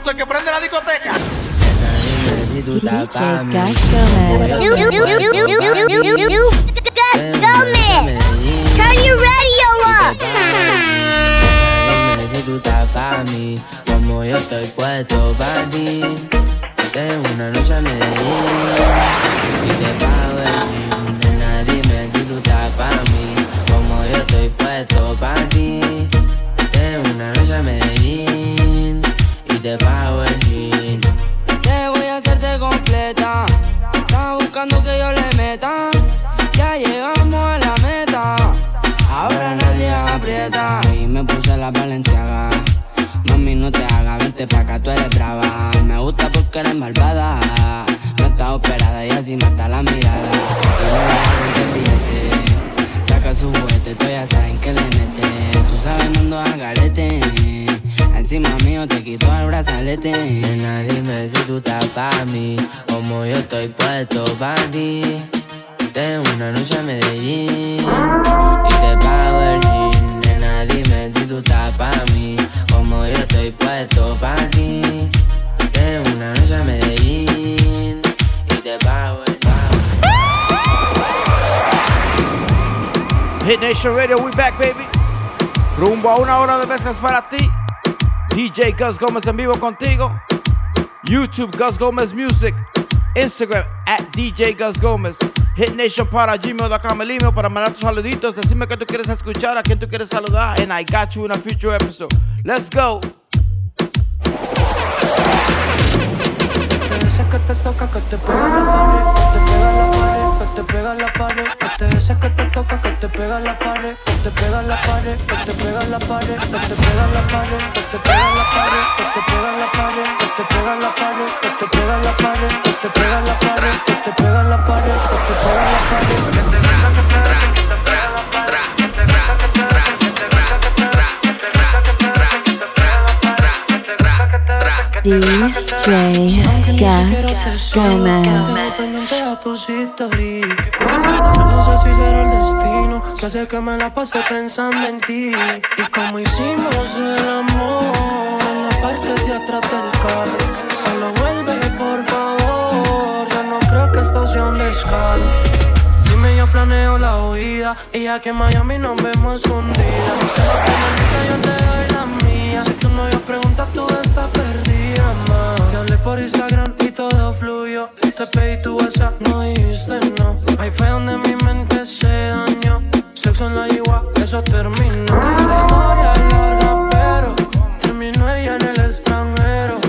producto que prende la discoteca. Turn your radio up. Si tú estás para mí, como yo estoy puesto para ti. Tengo una noche a Medellín y te pago el Nena, dime si tú estás para mí, como yo estoy puesto para ti. Valenciaga. Mami, no te hagas, vente pa' acá, tú eres brava. Me gusta porque eres malvada. No está operada y así mata la mirada. Y. Saca su juguete, tú ya saben que le mete. Tú sabes, mundo al garete. Encima mío te quito el brazalete. Nena, dime si tú estás pa' mí. Como yo estoy puesto pa' ti. Tengo una noche a Medellín y te pago el jean. Nena, dime si tú estás pa' mí, como yo estoy puesto pa' ti. Tengo una noche a Medellín y te pago el Hit Nation Radio, we back, baby. Rumbo a una hora de mezclas para ti. DJ Gus Gómez en vivo contigo. YouTube Gus Gómez Music. Instagram at DJ Gus Gómez. Hit Nation para gmail.com el email para mandar tus saluditos. Decime que tú quieres escuchar, a quién tú quieres saludar. And I got you in a future episode. Let's go. Te pega la pared, que te pega la pared, que te pega la pared, que te pega la pared, que te pega la pared, que te pega la pared, que te pega la pared, que te pega la pared, que te pega la pared, que te pega la pared, que te pega la pared. DJ Gas Gomez. pendiente a tus stories. No sé si será el destino que hace que me la pase pensando en ti. Y como hicimos el amor en la parte de atrás del carro. Solo vuelve, por favor. Ya no creo que esto sea un descaro. Dime, yo planeo la huida. Y ya que en Miami nos vemos escondidas. No yo te doy la mía. Si tu novio pregunta, tú estás perdida, Te hablé por Instagram y todo fluyó. Te pedí tu WhatsApp, no dijiste no. Ahí fue donde mi mente se dañó. Sexo en la yigua, eso terminó. La historia es larga, pero terminó ella en el extranjero.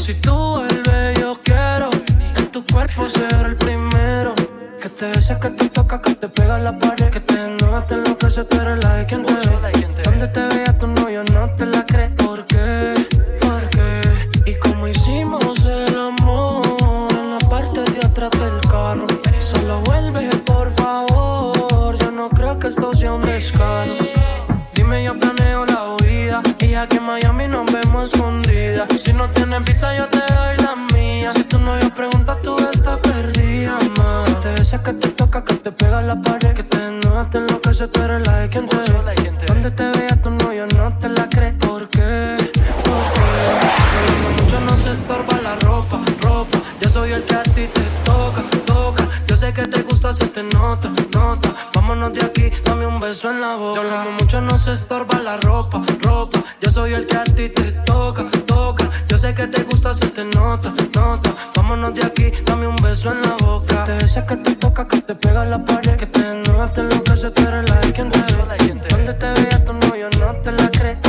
Si tú vuelves, yo quiero en tu cuerpo ser el primero. Que te bese, que te toca, que te pega la pared. Que te enoja, te enloquece, tú eres la de quien te ve. Ya que en Miami nos vemos escondidas. Si no tienes visa, yo te doy la mía. Si tu novio pregunta, tú estás perdida, ma. Que te besa, que te toca, que te pega la pared. Que te enoja, te enloquece, tú eres la de quien te ve. Se te nota, nota. Vámonos de aquí, dame un beso en la boca. Yo como mucho no se estorba la ropa, ropa. Yo soy el que a ti te toca, toca. Yo sé que te gusta, se te nota, nota. Vámonos de aquí, dame un beso en la boca. Te besa que te toca, que te pega la pared. Que te enoja, te enloquece, tú eres la de quien te ve. Donde te vea tu novio, no te la crees.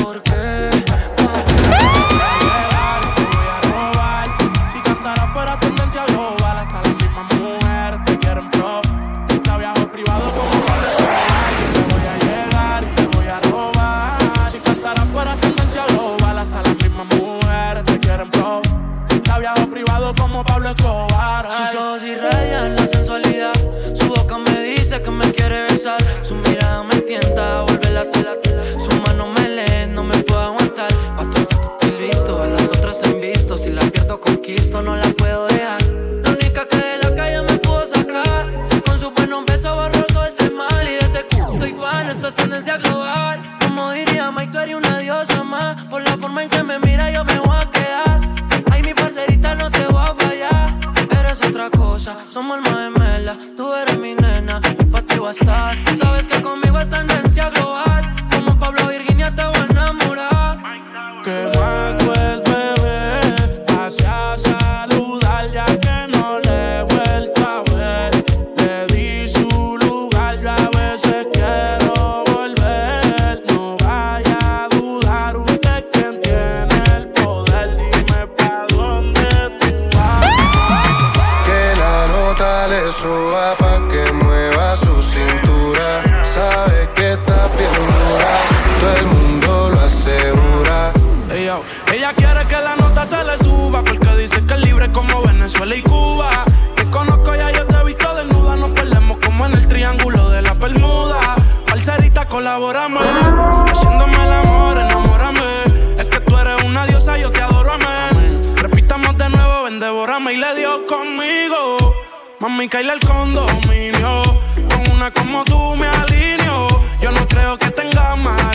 Mami, caíle el condominio. Con una como tú me alineo. Yo no creo que tenga marido.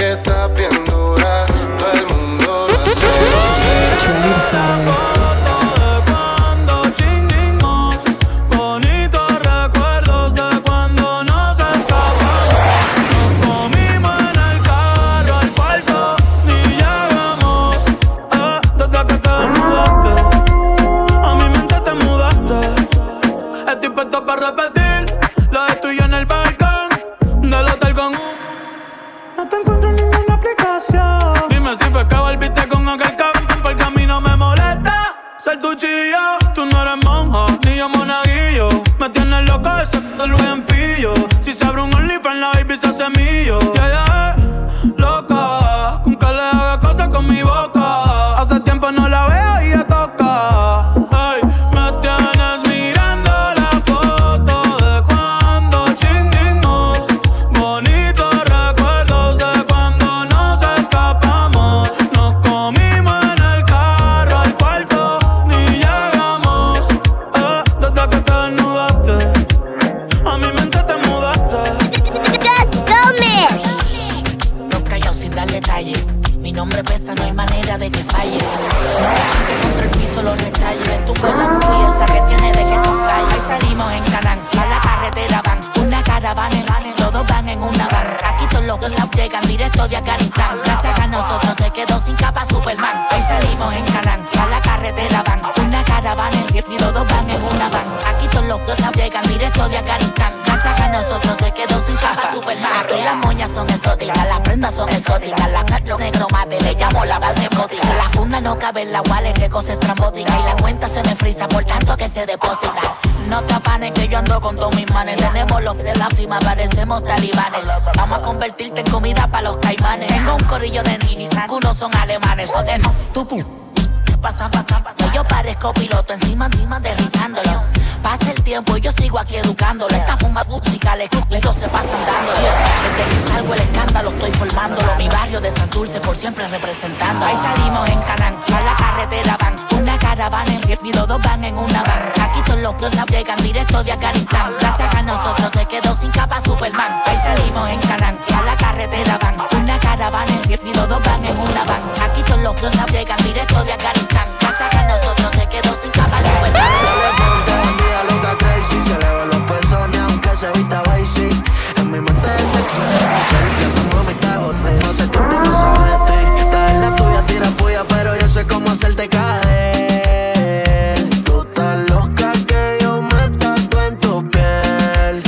en la wallet, que cosa estrambótica. Y la cuenta se me frisa por tanto que se deposita. No te afanes que yo ando con todos mis manes. Tenemos los de la cima, parecemos talibanes. Vamos a convertirte en comida para los caimanes. Tengo un corillo de ninis, algunos son alemanes. No, tú Pasa, pasa, pasa. Yo parezco piloto encima, encima derrizándolo. Pasa el tiempo y yo sigo aquí educándolo. Esta fuma musicales, ellos se pasan dándolo. Desde que salgo el escándalo estoy formándolo. Mi barrio de Santurce por siempre representando. Ahí salimos en Canán, a la carretera van. Una caravana en y los dos van en una van. Aquí todos los piernas llegan directo de Afganistán. Gracias a nosotros se quedó sin capa Superman. Ahí salimos en Canán, a la carretera van. Una caravana en y los dos van en una van. Aquí todos los piernas llegan directo de Afganistán. Gracias a nosotros se quedó sin capa Superman. Tú estás loca que yo me tatúe en tu piel.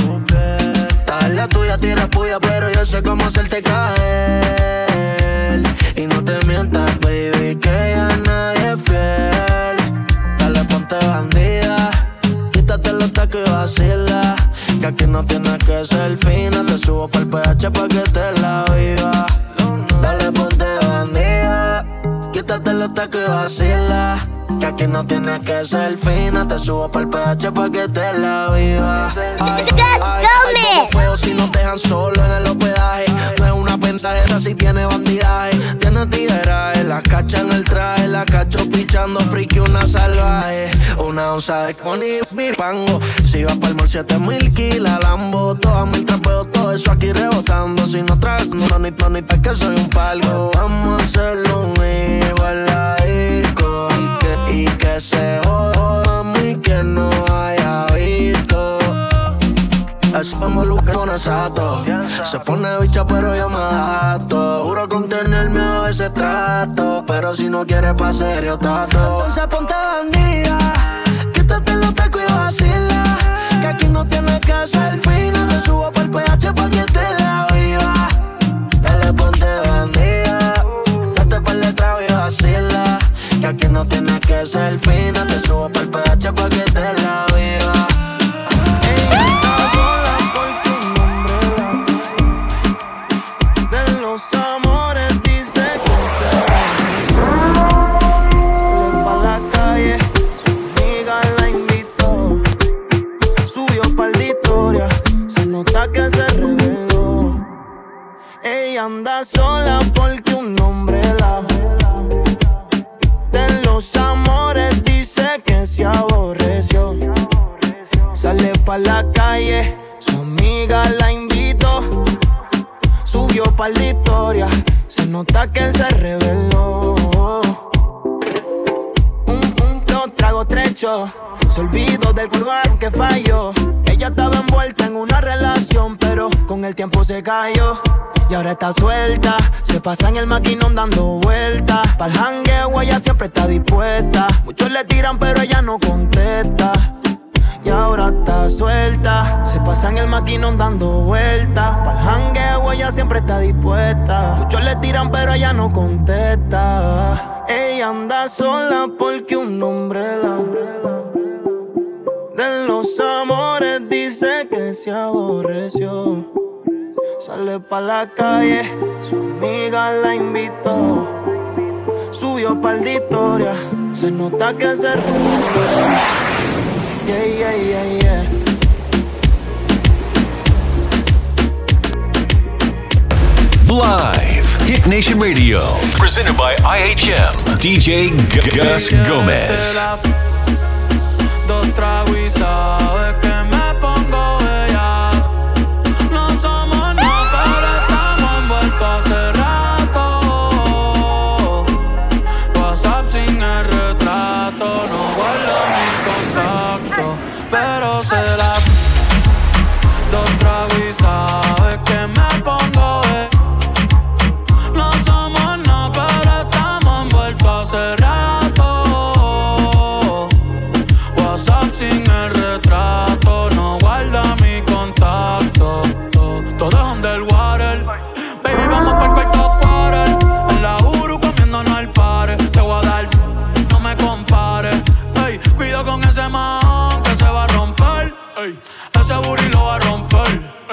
En la tuya, tira puya, pero yo sé cómo hacerte caer. Y no te mientas, baby, que ya nadie es fiel. Dale, ponte bandida. Quítate los tacos y vacila. Que aquí no tienes que ser fina. Te subo pa'l PH pa' que te la Y vacila. Que aquí no tienes que ser fina. Te subo pa'l PH pa' que te la viva. Ay, ay, ay, feo si no te dejan solo en el hospedaje. No es una pensajera si tiene bandidaje. Tiene tigueraje, la cacha en el traje. La cacho pichando friki, una salvaje. Una onza de mi pango. Si vas pa'l mall, siete mil kilas, Lambo. Todas mil trapeos, todo eso aquí rebotando. Si no traes no ni ni que soy un palgo. Vamos a hacerlo un igual Y que, y se joda, mami, que no haya visto. Que pone sato. Se pone bicha, pero yo me adapto. Juro contenerme a veces trato. Pero si no quieres pa' serio, tato. Entonces ponte bandida. Quítate los Que aquí no tienes que ser fina. Te subo por el PH pa' que te la viva. Dale, ponte bandida. Que no tienes que ser fina. Te subo por el PH pa' que te la viva. Ella está sola porque un hombre la de los amores dice que se Sale pa' la calle, su amiga la invitó. Subió pa' la historia, se nota que se reveló. Ella anda sola porque calle, su amiga la invitó. Subió pa' la historia, se nota que se reveló. Un, un, dos tragos trecho, se olvidó del curván que falló. Ella estaba envuelta en una relación, pero con el tiempo se cayó. Y ahora está suelta, se pasa en el maquinón dando vueltas. Pa'l jangueo ella siempre está dispuesta. Muchos le tiran, pero ella no contesta y ahora está suelta. Se pasa en el maquinón dando vueltas. Para el jangueo ella siempre está dispuesta. Muchos le tiran, pero ella no contesta. Ella anda sola porque un hombre la. De los amores dice que se aborreció. Sale pa' la calle, su amiga la invitó. Subió pa' de historia, se nota que se reveló. Yeah, yeah, yeah, yeah. Live. Hit Nation Radio. Presented by IHM. DJ G- Gus Gomez.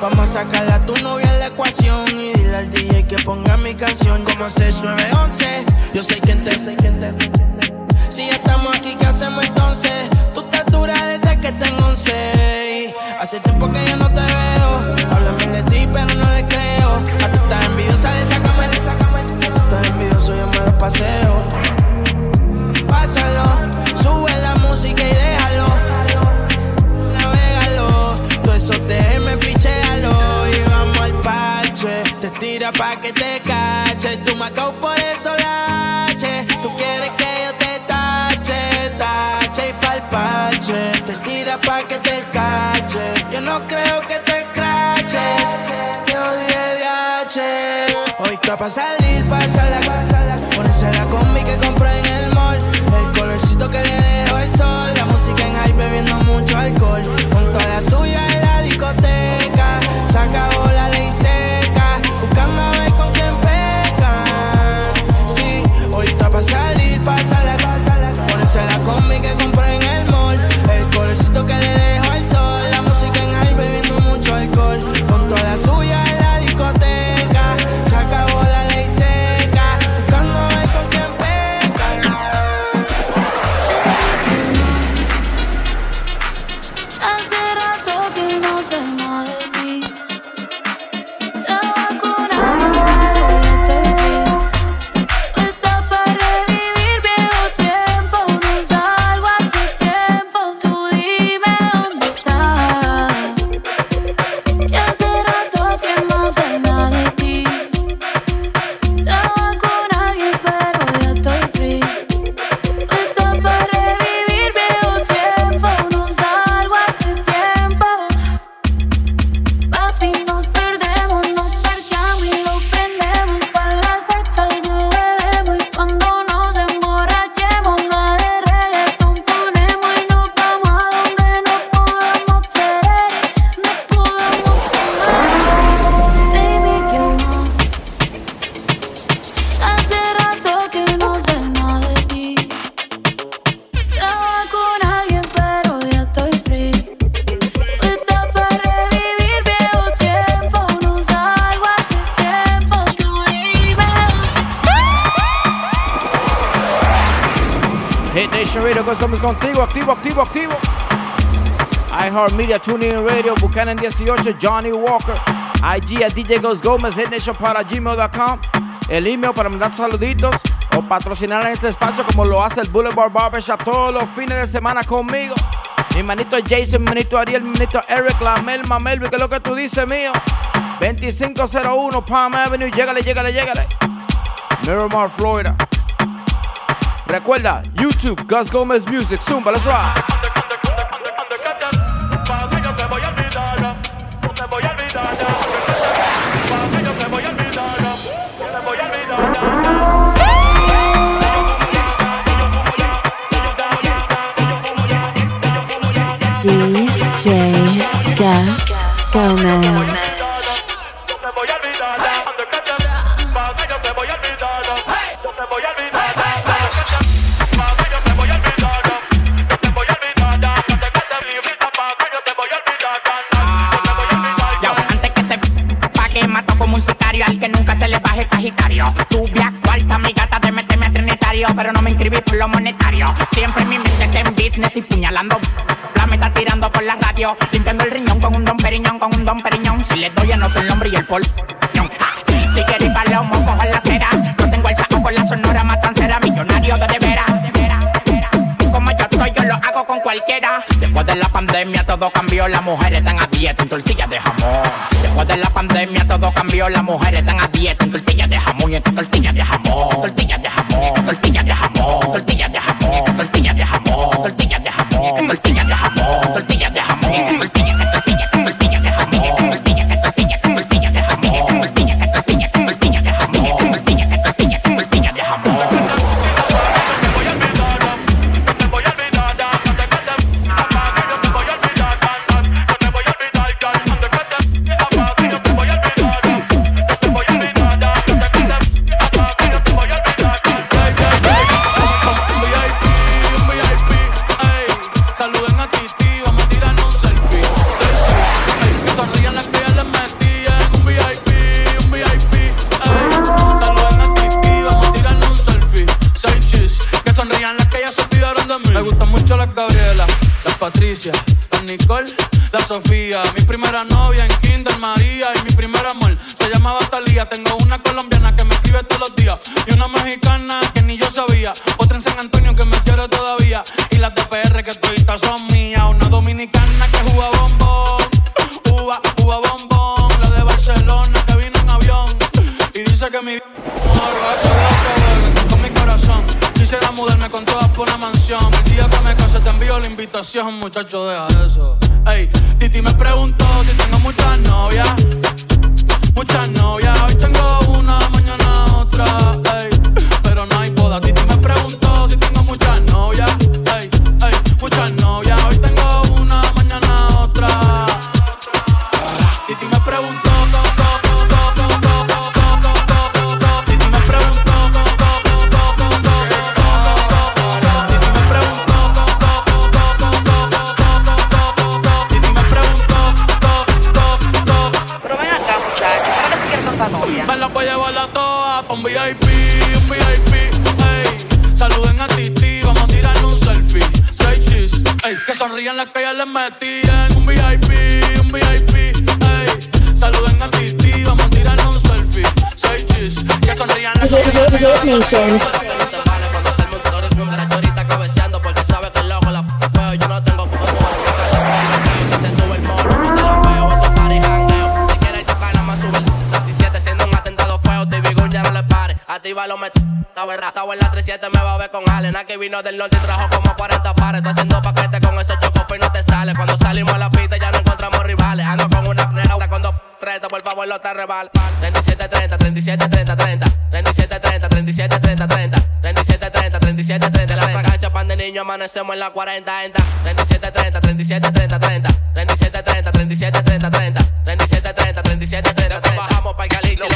Vamos a sacarla a tu novia en la ecuación. Y dile al DJ que ponga mi canción como 6911. Yo sé quién te. Si ya estamos aquí, ¿qué hacemos entonces? Tú te duras desde que tengo 11. y Hace tiempo que yo no te veo. Hablan bien de ti, pero no le creo. A tú estás envidiosa, de sácame. A tú estás envidioso, yo me lo paseo. Pásalo, sube la música y déjalo. Navégalo, todo eso te tira pa' que te cache. Tú me acabo por eso lache. Tú quieres que yo te tache, tache y palpache. Te tira pa' que te cache. Yo no creo que te crache. Te odié de H. Hoy está pa' salir, pásala. Ponerse la combi que compré en el mall. El colorcito que le dejó el sol. La música en high bebiendo mucho alcohol. Con toda la suya en la discoteca. Se acabó Nation Radio, que somos contigo, activo, activo, activo. iHeart Media, TuneIn Radio, Buchanan 18, Johnny Walker. IG a DJ Goes Gómez, Nation para gmail.com. El email para mandar saluditos o patrocinar en este espacio como lo hace el Boulevard Barbershop todos los fines de semana conmigo. Mi manito Jason, mi manito Ariel, mi manito Eric, la Melma, Melvi, que es lo que tú dices mío. 2501 Palm Avenue, llégale, llégale, llégale. Miramar, Florida. Recuerda, YouTube, Gus Gómez Music, Zumba, let's rock. DJ Gus Gómez. El hombre y el pol. Tigre y palomo, cojo la cera. No tengo el saco con la sonora matancera. Millonario de veras. Como yo estoy, yo lo hago con cualquiera. Después de la pandemia todo cambió. Las mujeres están a dieta en tortillas de jamón. Después de la pandemia todo cambió. Las mujeres están a dieta en tortillas de jamón y en tortillas de jamón. Que sonrían las que ya les metían. Un VIP, un VIP, ey. Saluden a ti, vamos a tirar un selfie. Soy cheese. Que sonrían las que ya les metían. En la 37 me va a ver con Allen. Aquí vino del norte y trajo como 40 pares. Estoy haciendo paquete con esos chocofes y no te sale. Cuando salimos a la pista ya no encontramos rivales. Ando con una nena, una con dos treta, por favor, no te rebal. 37, 30, 37, 30, 30. 37, 30, 37, 30, 30. 37, 30, 37, 30. La fragancia pan de niño, amanecemos en la 40, 30. 37, 30, 37, 30, 30. 37, 30, 37, 30, 30. 37, 30, 37, 30, 30. Bajamos para el Cali, lo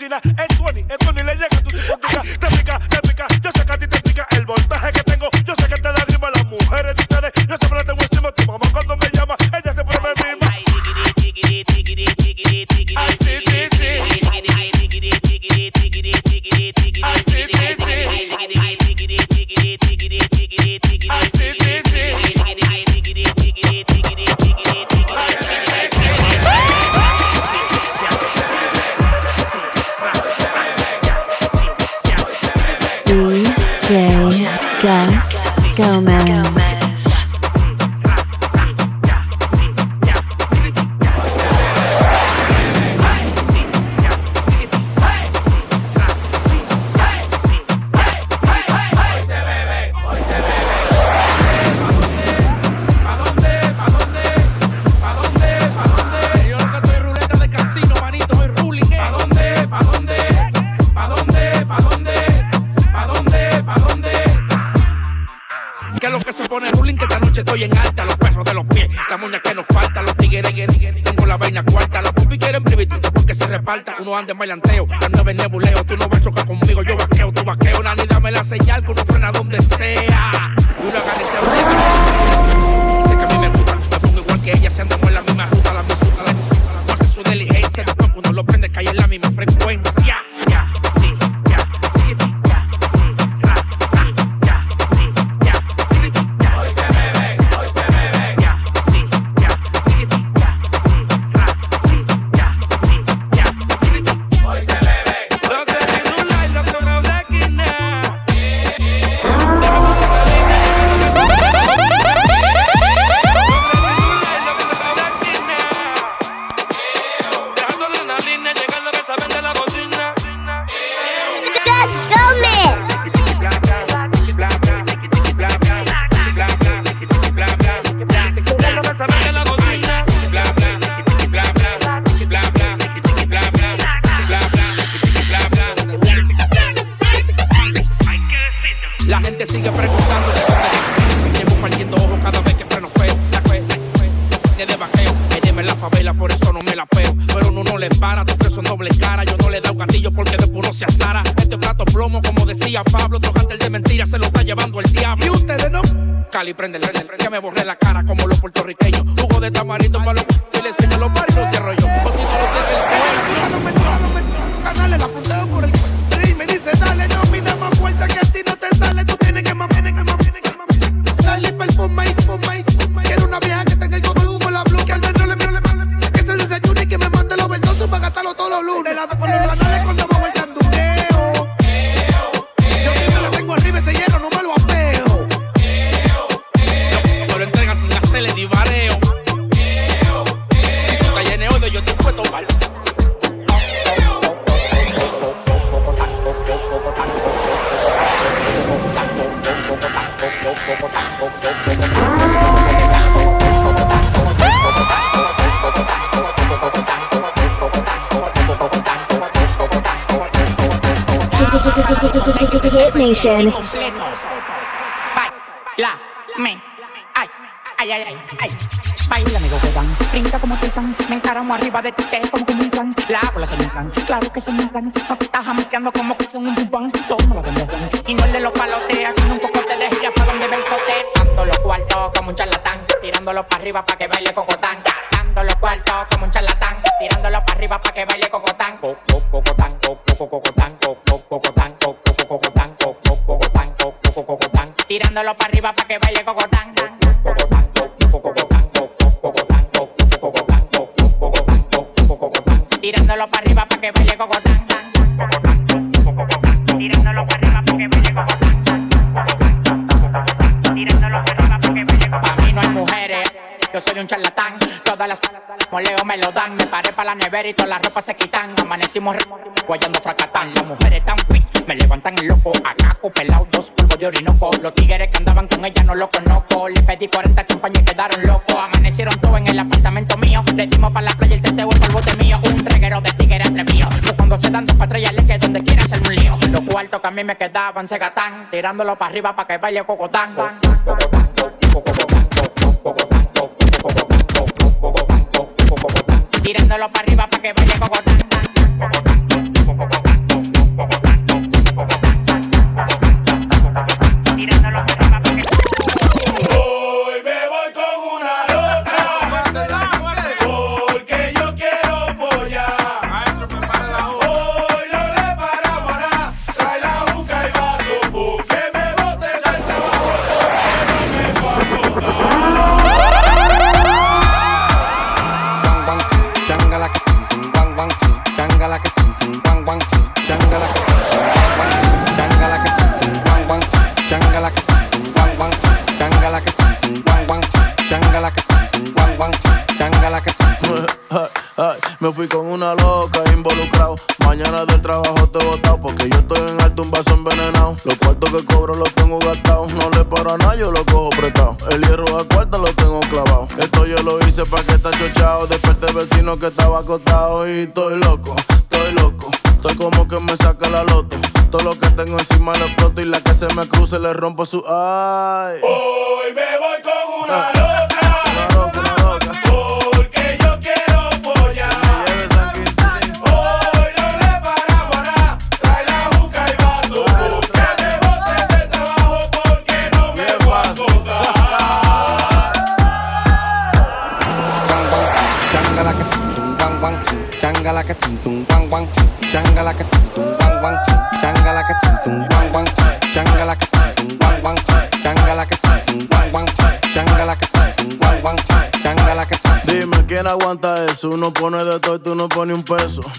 vecina, el Tony, el Tony le llega bailan dando de. Llevo perdiendo ojos cada vez que freno feo. La fe, la de vaqueo. Ella me la favela, por eso no me la peo. Pero uno no le para, tu preso en doble cara. Yo no le da un gatillo porque después no se asara. Este plato plomo, como decía Pablo, otro el de mentiras se lo está llevando el diablo. Y ustedes no. Cali, prende, prende, prende, que me borré la cara como los puertorriqueños. Jugo de tamarindo para los me, ay, ay, ay, ay, ay. Baila, amigo, que dan, brinca como me encaramo arriba de ti, te como un plan, la bola se me claro que se me como que son un bubán, me lo dan. Me paré para la nevera y todas las ropas se quitan. Amanecimos guayando fracatán. Las mujeres tan fit, me levantan el loco. Acá pelado, dos polvos de orinoco. Los tigres que andaban con ella no lo conozco. Le pedí 40 champañas y quedaron locos. Amanecieron todos en el apartamento mío. Le dimos para la playa el teteo, el de mío. Un reguero de tigres atrevido. Yo cuando se dan dos patrullas le que donde quiera hacer un lío. Los cuartos que a mí me quedaban se gatán. Tirándolo para arriba para que baile cocotán. Tirándolo para arriba para que baile cocotán. Me fui con una loca involucrado. Mañana del trabajo te he botado porque yo estoy en alto un vaso envenenado. Los cuartos que cobro los tengo gastados. No le paro a nada, yo lo cojo prestado. El hierro a cuarto lo tengo clavado. Esto yo lo hice pa' que está chochado. Desperté vecino que estaba acostado y estoy loco, estoy loco. Estoy como que me saca la loto. Todo lo que tengo encima lo exploto y la que se me cruce le rompo su ay. Hoy me voy con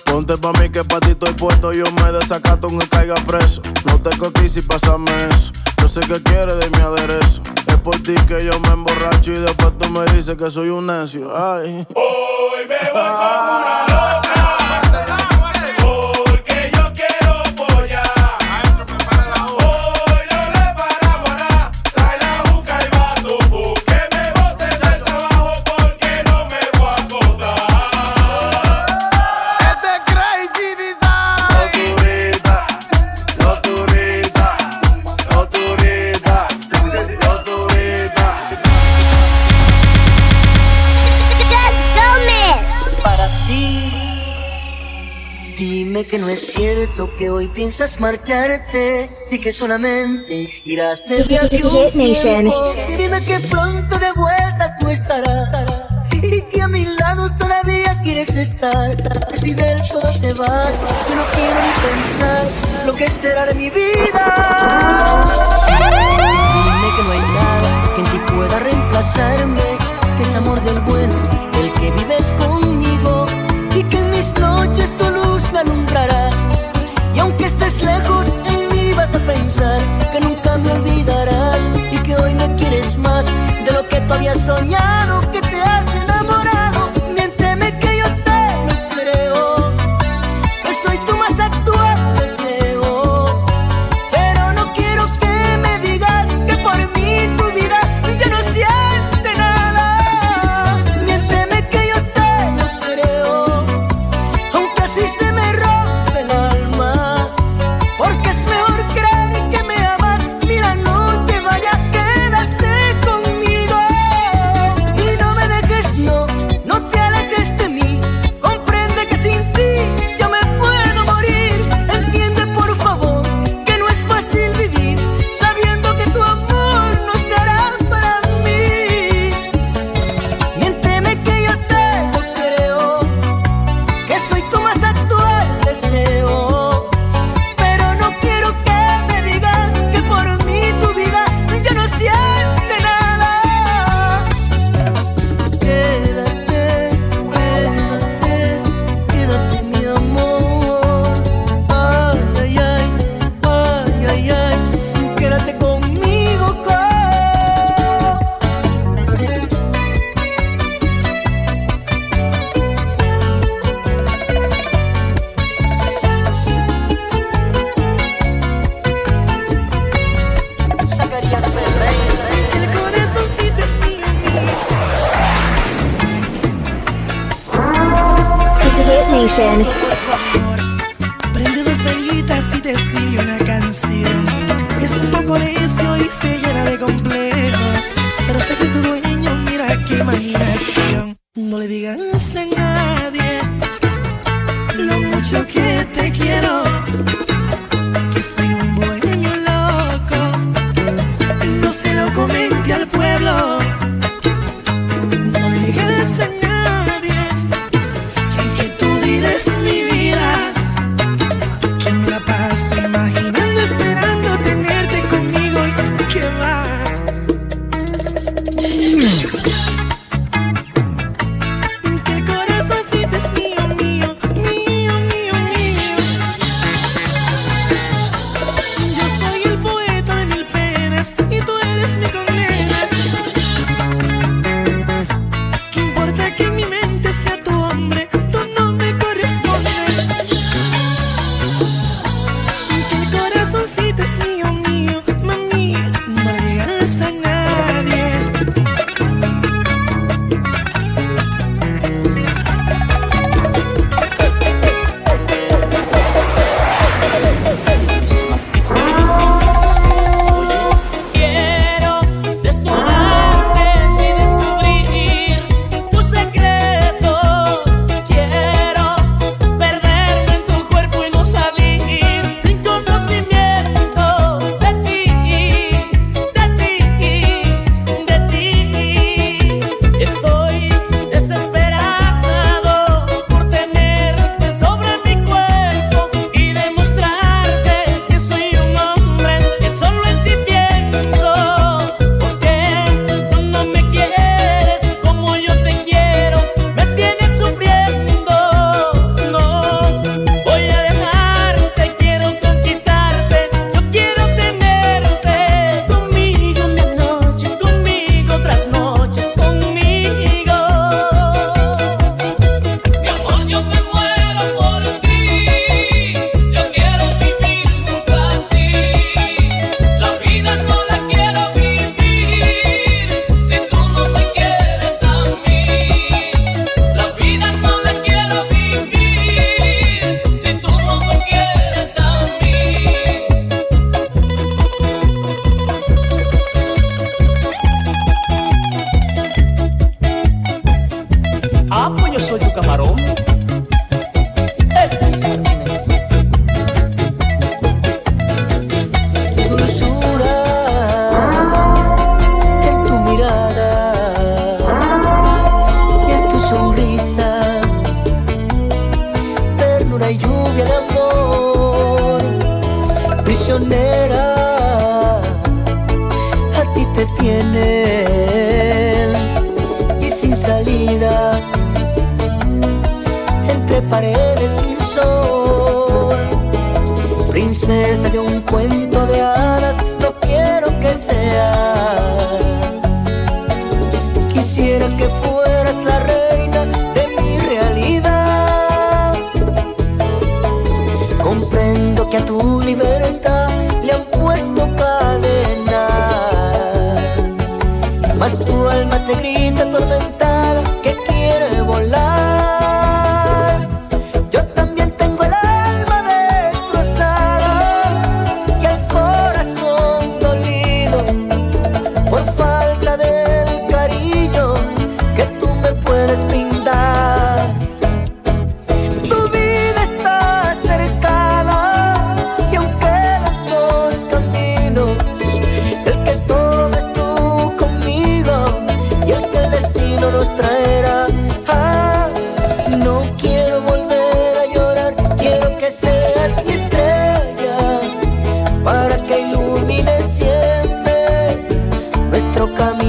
Ponte pa' mí que pa' ti estoy puesto. Yo me desacato aunque caiga preso. No te cotices si pásame eso. Yo sé que quieres de mi aderezo. Es por ti que yo me emborracho y después tú me dices que soy un necio. Ay. Hoy me voy con una loca. Dime que no es cierto que hoy piensas marcharte y que solamente irás de viaje un tiempo. Dime que pronto de vuelta tú estarás y que a mi lado todavía quieres estar. Si del todo te vas, yo no quiero ni pensar lo que será de mi vida. Dime que no hay nada que en ti pueda reemplazarme, que es amor del bueno, el que vives conmigo y que en mis noches me Y aunque estés lejos, en mí vas a pensar que nunca me olvidarás y que hoy me quieres más de lo que tú habías soñado,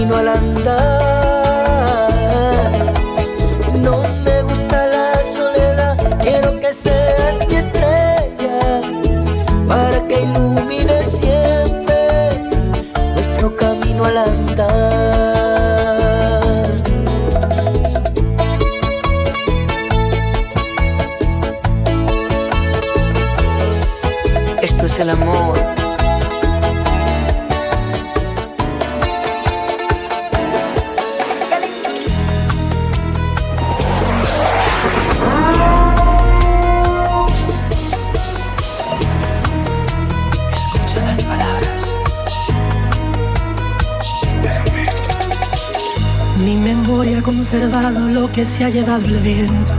camino al andar. Conservado lo que se ha llevado el viento.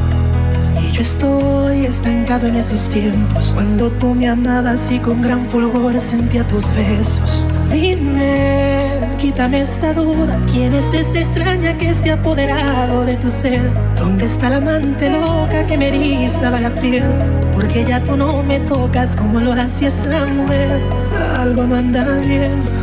Y yo estoy estancado en esos tiempos, cuando tú me amabas y con gran fulgor sentía tus besos. Dime, quítame esta duda, ¿quién es esta extraña que se ha apoderado de tu ser? ¿Dónde está la amante loca que me erizaba la piel? Porque ya tú no me tocas como lo hacía esa mujer. Algo no anda bien.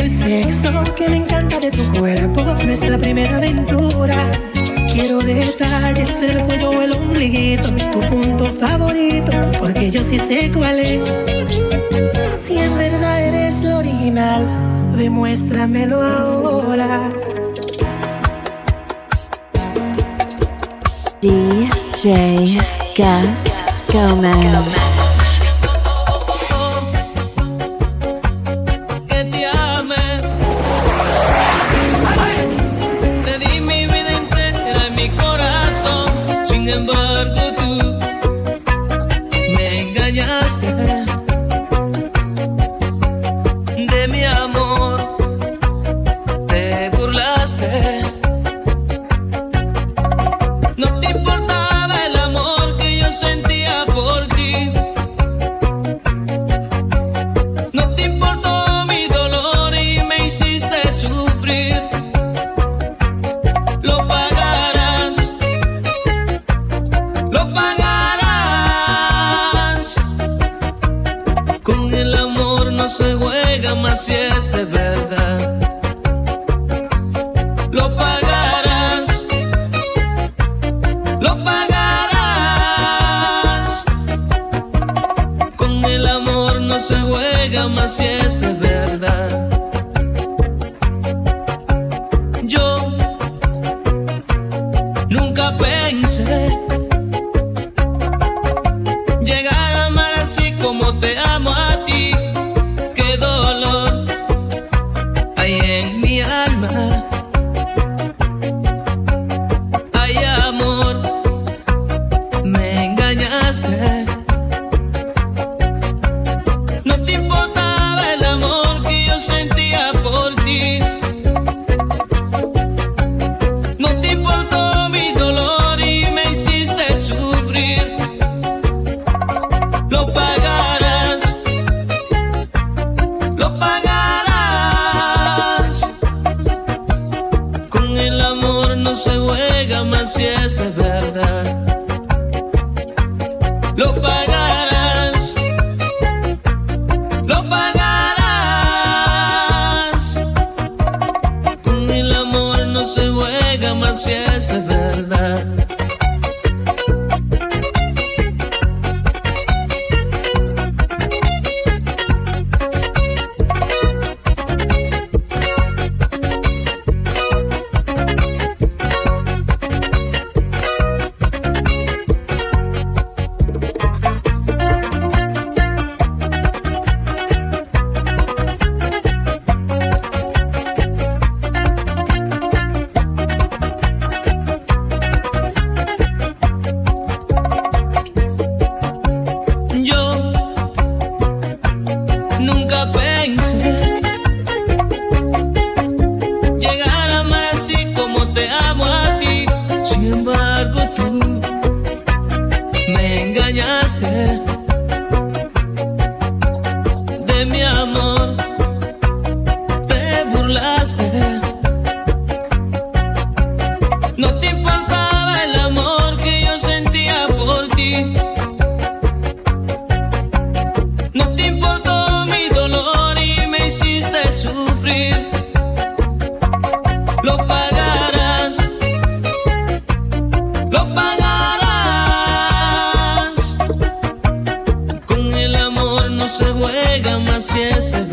el sexo, que me encanta de tu cuerpo, nuestra primera aventura. Quiero detalles en el cuello o el ombliguito, tu punto favorito, porque yo sí sé cuál es. Si en verdad eres lo original, demuéstramelo ahora. DJ Gus Gomez. así es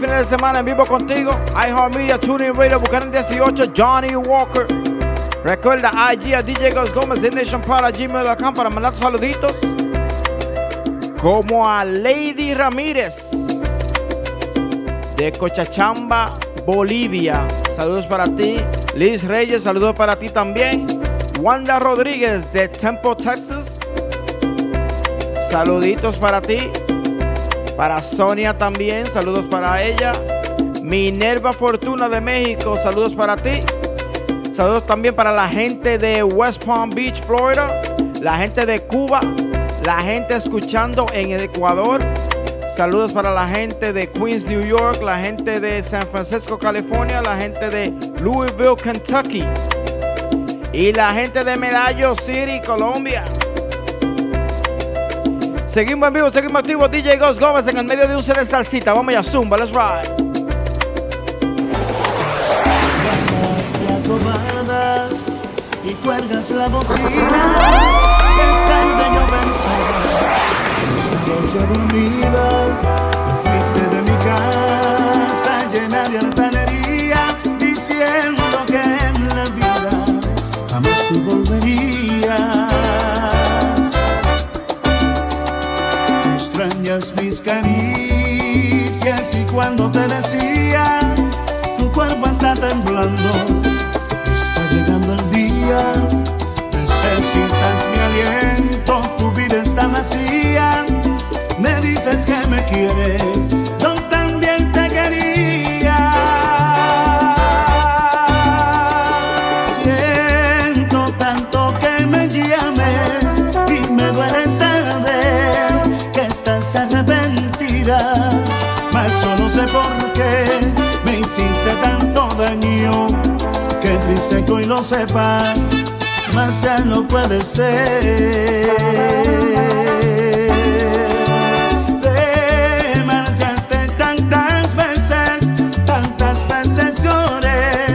fines de semana en vivo contigo, iHeartMedia, TuneIn Radio, Buchanan 18, Johnny Walker. Recuerda IG a DJ Gus Gómez, Hit Nation para gmail.com para mandar tus saluditos. Como a Lady Ramírez de Cochachamba, Bolivia. Saludos para ti. Liz Reyes, saludos para ti también. Wanda Rodríguez de Temple, Texas. Saluditos para ti. Para Sonia también, saludos para ella. Minerva Fortuna de México, saludos para ti. Saludos también para la gente de West Palm Beach, Florida. La gente de Cuba. La gente escuchando en el Ecuador. Saludos para la gente de Queens, New York. La gente de San Francisco, California. La gente de Louisville, Kentucky. Y la gente de Medallo City, Colombia. Seguimos en vivo, seguimos activos. DJ Ghost Gómez en el medio de un set de salsita. Vamos ya, Zumba, let's ride. te acobardas y cuelgas la bocina. Es tarde yo pensaba, estabas ya dormida y fuiste de mi casa llena de altanería, Extrañas mis caricias y cuando te decía tu cuerpo está temblando, está llegando el día, necesitas mi aliento, tu vida está vacía, me dices que me quieres, hoy lo sepas, mas ya no puede ser. Te marchaste tantas veces, tantas lloré,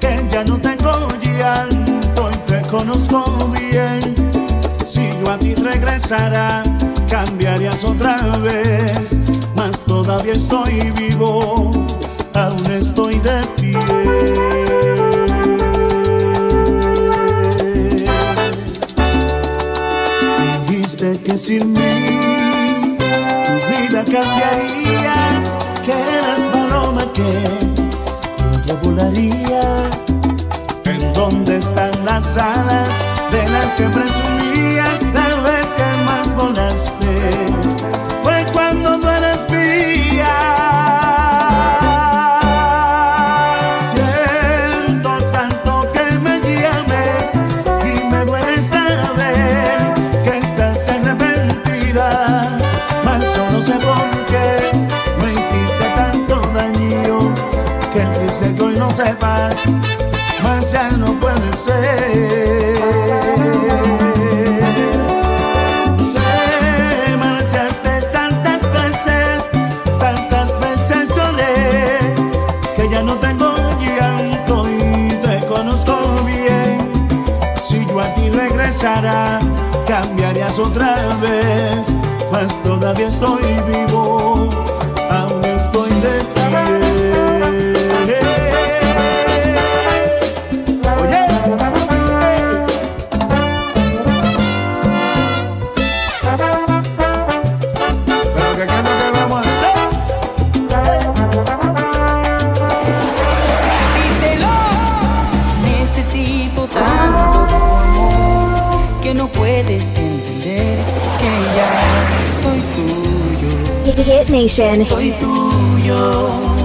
que ya no tengo llanto y te conozco bien. Si yo a ti regresara, cambiarías otra vez, mas todavía estoy vivo, aún estoy de pie. Que sin mí tu vida cambiaría, que eras paloma que otro volaría. ¿En dónde están las alas de las que presumías otra vez, mas todavía estoy vivo, Nation. Soy tuyo.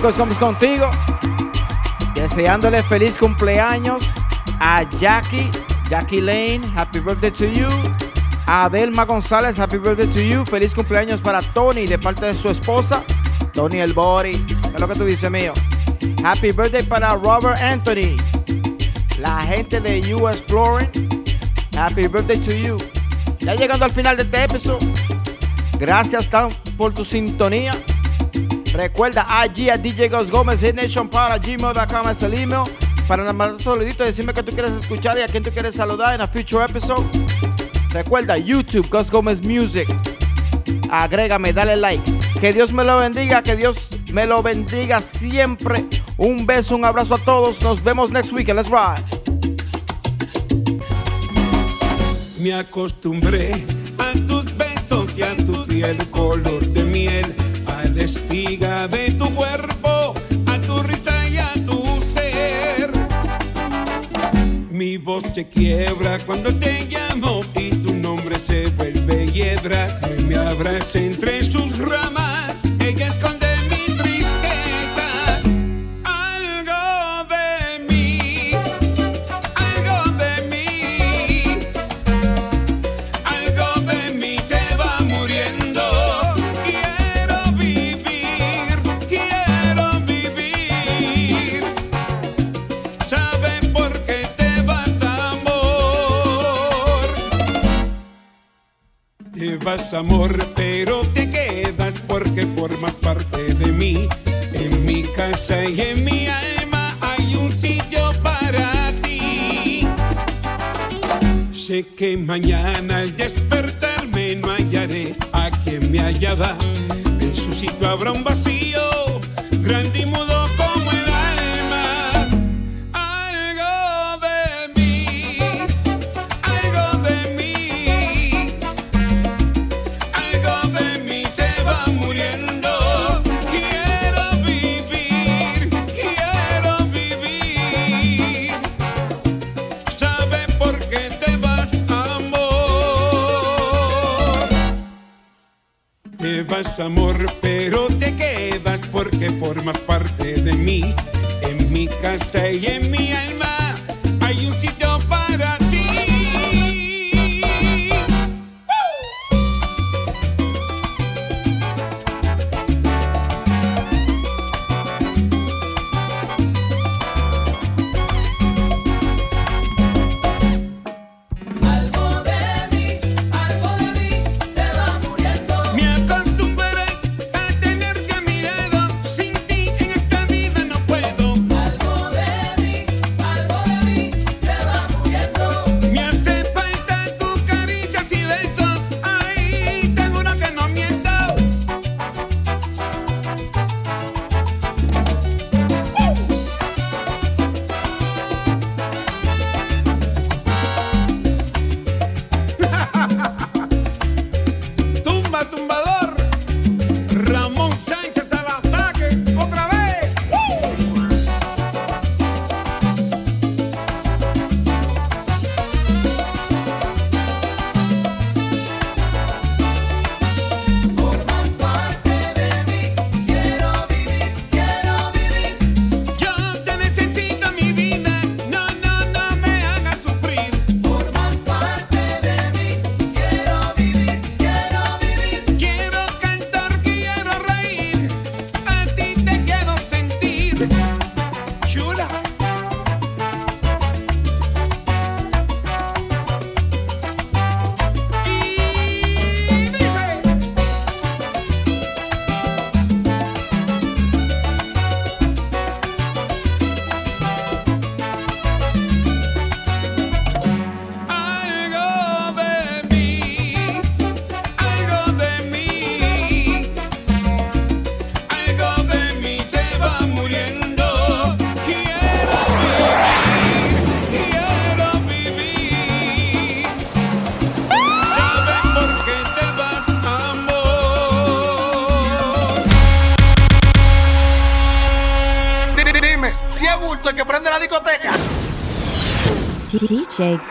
Coscombs contigo. Deseándole feliz cumpleaños a Jackie, Jackie Lane, happy birthday to you. A Adelma González, happy birthday to you. Feliz cumpleaños para Tony de parte de su esposa, Tony el. ¿Qué es lo que tú dices, mío? Happy birthday para Robert Anthony, la gente de US Flooring. Happy birthday to you. Ya llegando al final de este episodio. Gracias por tu sintonía. Recuerda allí a DJ Gus Gómez, Hit Nation para gmail.com es el email. Para mandar un saludito, decirme que tú quieres escuchar y a quién tú quieres saludar en a future episode. Recuerda YouTube, Gus Gómez Music. Agrégame, dale like. Que Dios me lo bendiga, que Dios me lo bendiga siempre. Un beso, un abrazo a todos. Nos vemos next week. Let's ride. Me acostumbré a tus besos y a tu piel color de Mi voz se quiebra cuando te llamo y tu nombre se vuelve hiedra. Que me abraza entre sus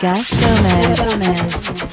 DJ Gus Gomez.